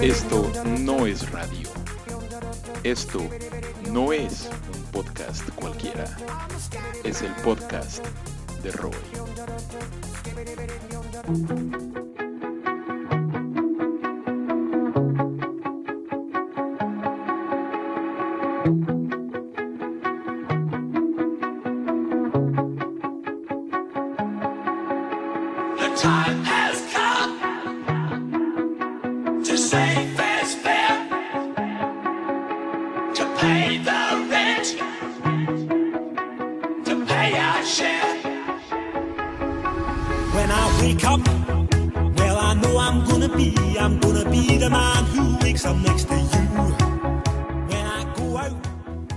Esto no es radio. Esto no es un podcast cualquiera. Es el podcast de Roy.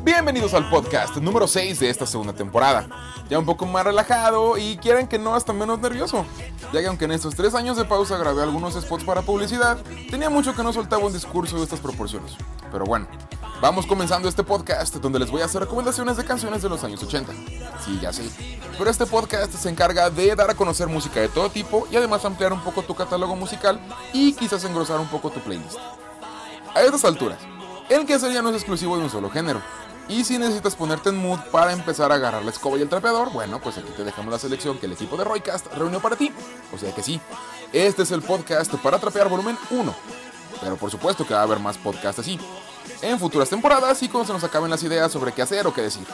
Bienvenidos al podcast número 6 de esta segunda temporada. Ya un poco más relajado y quieren que no hasta menos nervioso. Ya que aunque en estos tres años de pausa grabé algunos spots para publicidad, tenía mucho que no soltaba un discurso de estas proporciones. Pero bueno, vamos comenzando este podcast donde les voy a hacer recomendaciones de canciones de los años 80. Sí, ya sé. Pero este podcast se encarga de dar a conocer música de todo tipo y además ampliar un poco tu catálogo musical y quizás engrosar un poco tu playlist. A estas alturas, el que ya no es exclusivo de un solo género. Y si necesitas ponerte en mood para empezar a agarrar la escoba y el trapeador, bueno, pues aquí te dejamos la selección que el equipo de Roycast reunió para ti. O sea que sí, este es el podcast para trapear volumen 1. Pero por supuesto que va a haber más podcasts así. En futuras temporadas y cuando se nos acaben las ideas sobre qué hacer o qué decir.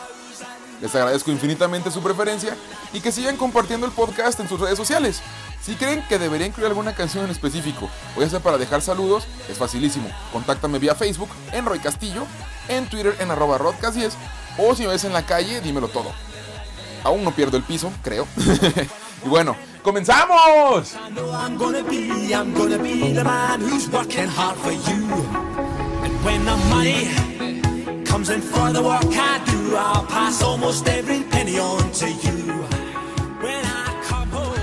Les agradezco infinitamente su preferencia y que sigan compartiendo el podcast en sus redes sociales. Si creen que debería incluir alguna canción en específico o ya sea para dejar saludos, es facilísimo. Contáctame vía Facebook en Roy Castillo, en Twitter en arroba rodcast10 o si me ves en la calle, dímelo todo. Aún no pierdo el piso, creo. y bueno, ¡comenzamos! When the money comes in for the work I do, I'll pass almost every penny on to you. When I come home.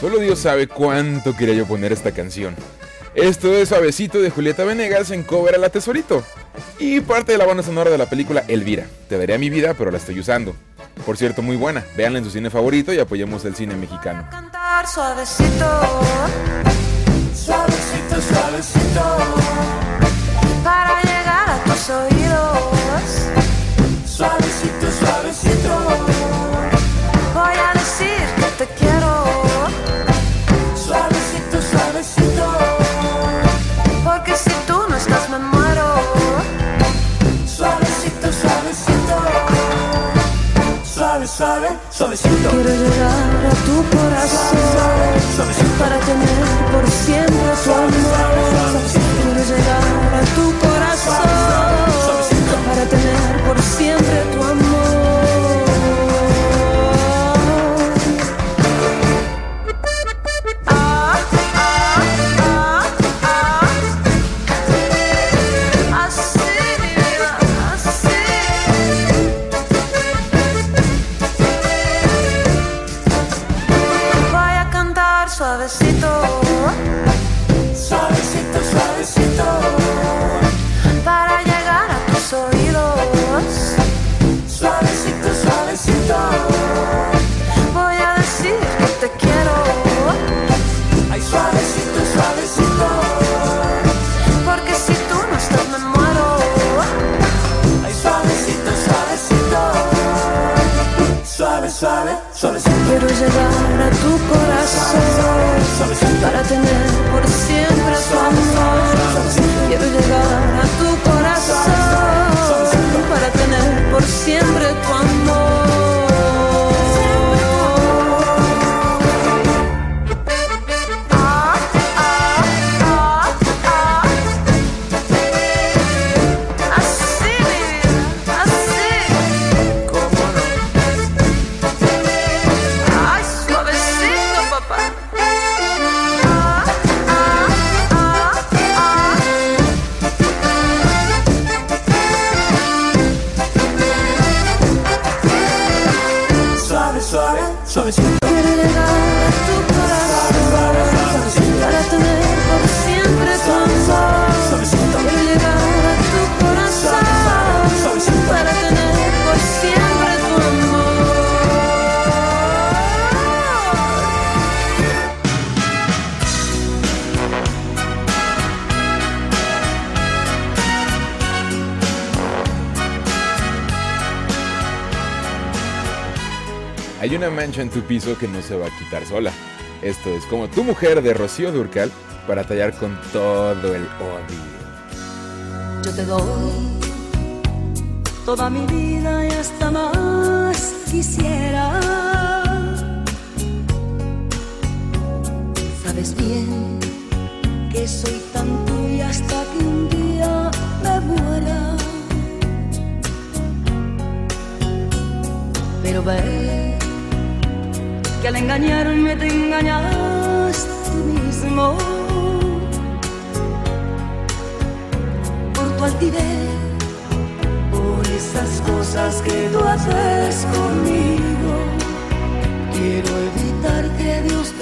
Solo Dios sabe cuánto quería yo poner esta canción. Esto es Suavecito de Julieta Venegas en cover a La Tesorito. Y parte de la banda sonora de la película Elvira. Te daría mi vida, pero la estoy usando. Por cierto, muy buena. Véanla en su cine favorito y apoyemos el cine mexicano. cantar suavecito, Suavecito, suavecito, para llegar a tus oídos. suavecito, suave, suave, suavecito. Quiero llegar a tu una mancha en tu piso que no se va a quitar sola. Esto es como tu mujer de Rocío Durcal para tallar con todo el odio. Yo te doy toda mi vida y hasta más quisiera. Sabes bien que soy tan tuya hasta que un día me muera. Pero ve al engañarme te engañas tú mismo. por tu altivez, por esas cosas que tú haces conmigo. Quiero evitar que Dios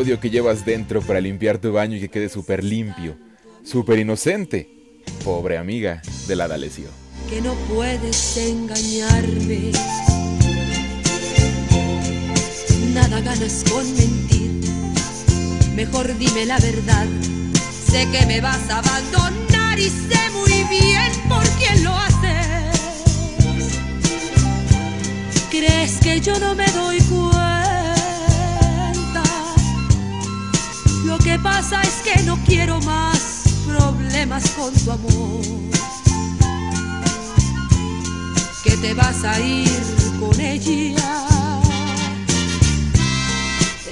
odio que llevas dentro para limpiar tu baño y que quede súper limpio, súper inocente. Pobre amiga de la D'Alessio. que no puedes engañarme. Nada ganas con mentir. Mejor dime la verdad. Sé que me vas a abandonar y sé muy bien por quién lo haces. ¿Crees que yo no me doy cuenta? Que pasa es que no quiero más problemas con tu amor. Que te vas a ir con ella.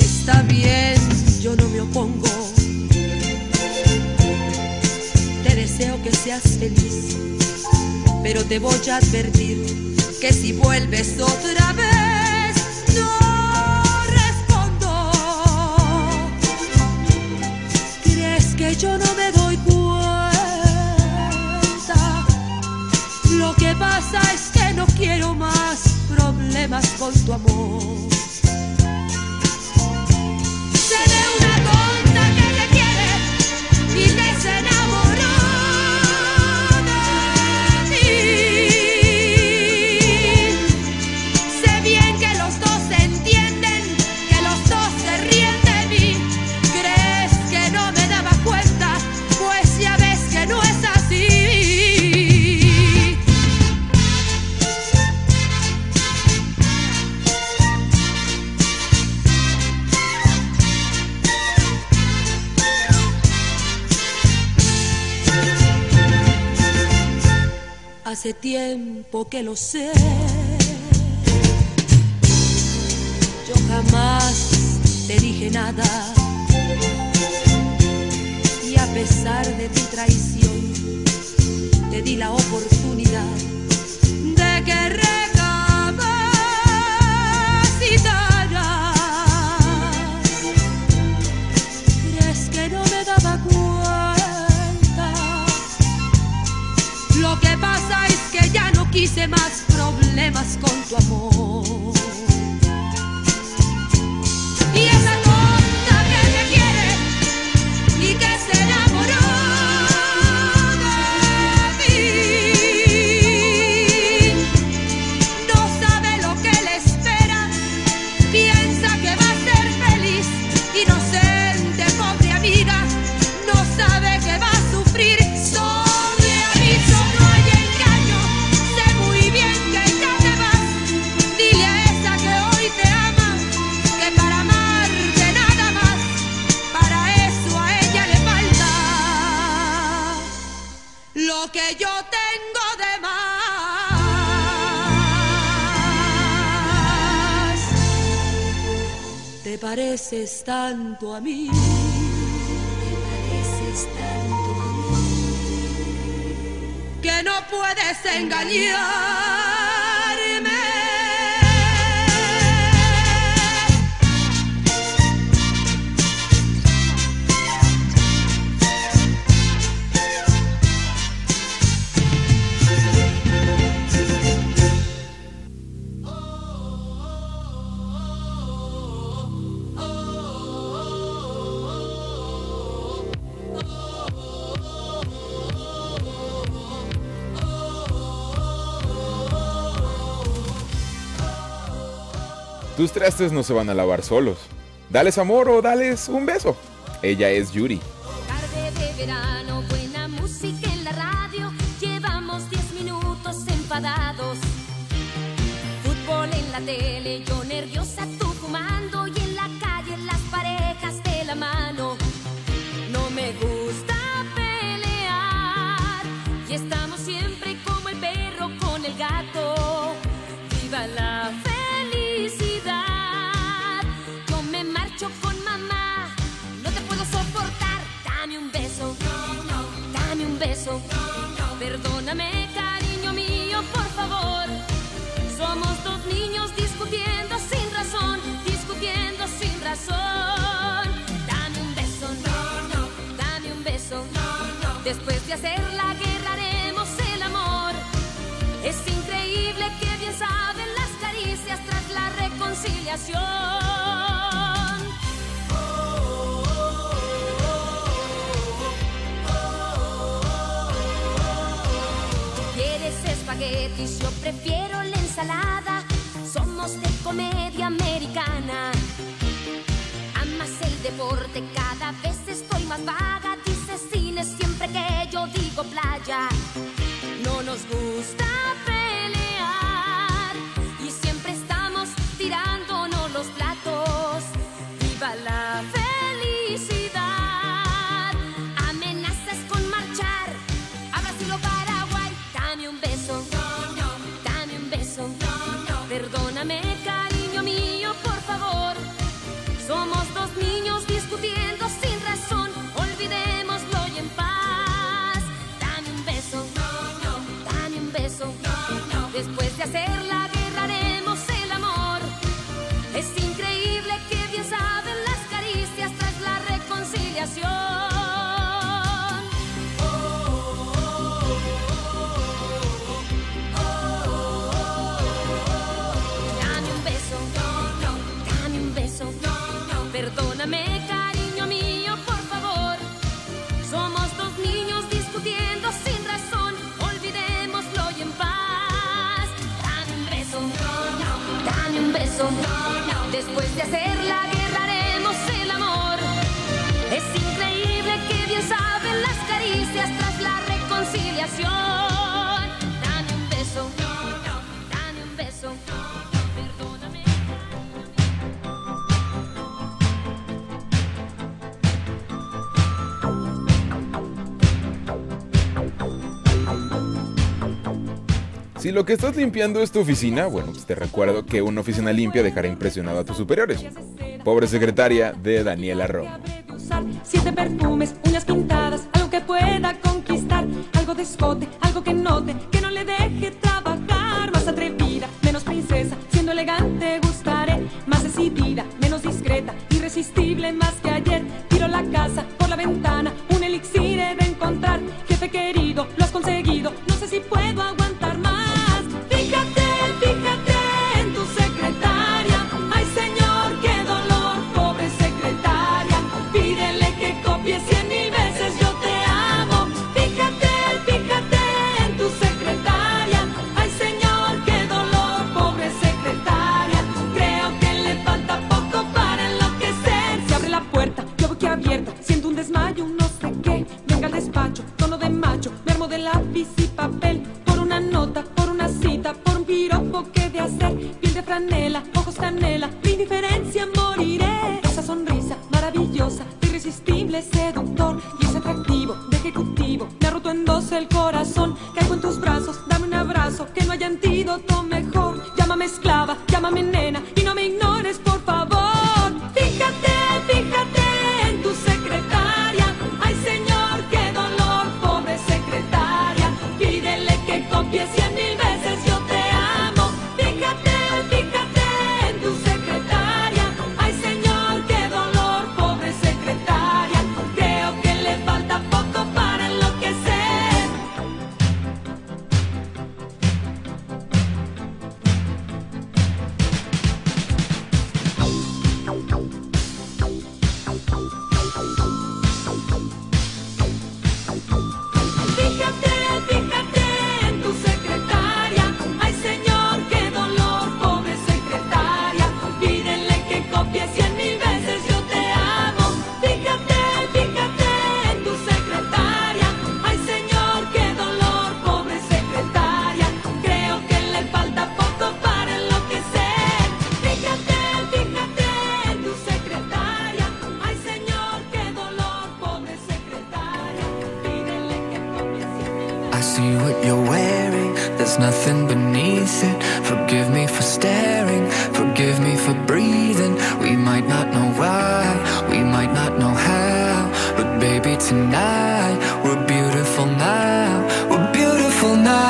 Está bien, yo no me opongo. Te deseo que seas feliz, pero te voy a advertir que si vuelves otra vez, es que no quiero más problemas con tu amor. Tiempo que lo sé. Yo jamás te dije nada. Y a pesar de tu traición, te di la oportunidad más problemas con tu amor. Pareces tanto a mí. Te pareces tanto a mí. Que no puedes engañarme. Tus trastes no se van a lavar solos. Dales amor o dales un beso. Ella es Yuri. Tarde de verano, buena música en la radio. Llevamos 10 minutos enfadados. Fútbol en la tele, yo nerviosa, tú de hacer la guerra haremos el amor. Es increíble que bien saben las caricias tras la reconciliación. Quieres espaguetis, yo prefiero la ensalada. Somos de comedia americana. Amas el deporte, job. Después de hacer la guerra haremos el amor. Es increíble que bien saben las caricias tras la reconciliación. Si lo que estás limpiando es tu oficina, bueno, pues te recuerdo que una oficina limpia dejará impresionado a tus superiores. Pobre secretaria de Daniela Romo. siete perfumes, uñas pintadas, algo que pueda conquistar, algo de escote, algo que note, que no le deje trabajar, más atrevida, menos princesa, siendo elegante gustaré, más decidida, menos discreta, irresistible más que ayer, tiro la casa por la ventana, un elixir he de encontrar, jefe querido, lo has conseguido, no sé si puedo aguantar seductor, I see what you're wearing, there's nothing beneath it. Forgive me for staring, forgive me for breathing. We might not know why, we might not know how. But baby, tonight, we're beautiful now. We're beautiful now.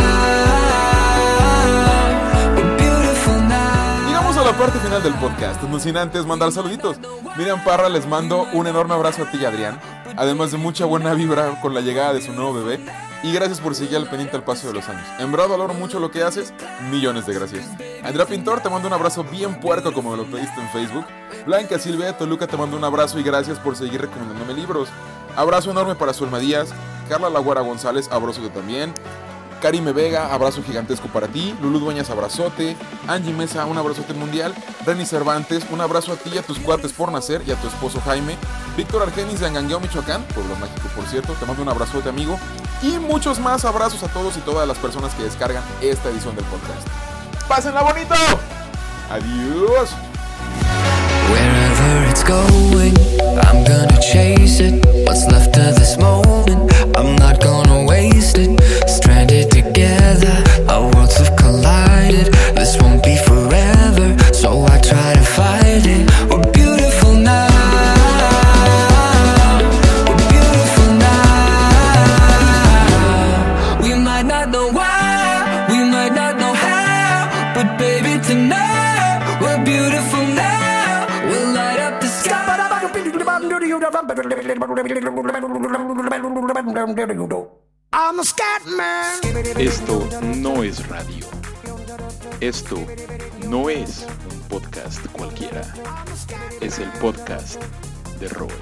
We're beautiful now. Llegamos a la parte final del podcast, no sin antes mandar saluditos. Miriam Parra les mando un enorme abrazo a ti y Adrián, además de mucha buena vibra con la llegada de su nuevo bebé. Y gracias por seguir al pendiente al paso de los años. En verdad valoro mucho lo que haces, millones de gracias. Andrea Pintor, te mando un abrazo bien puerco como lo pediste en Facebook. Blanca Silvia de Toluca, te mando un abrazo y gracias por seguir recomendándome libros. Abrazo enorme para Zulma Díaz. Carla Laguara González, abrazo también. Karime Vega, abrazo gigantesco para ti. Lulu Dueñas, abrazote. Angie Mesa, un abrazote mundial. Reni Cervantes, un abrazo a ti y a tus cuates por nacer y a tu esposo Jaime. Víctor Argenis de Angangueo, Michoacán, pueblo mágico por cierto, te mando un abrazote amigo. Y muchos más abrazos a todos y todas las personas que descargan esta edición del podcast. ¡Pásenla bonito! Adiós. Of. Stranded together, our worlds have collided. Esto no es radio. Esto no es un podcast cualquiera. Es el podcast de Roy.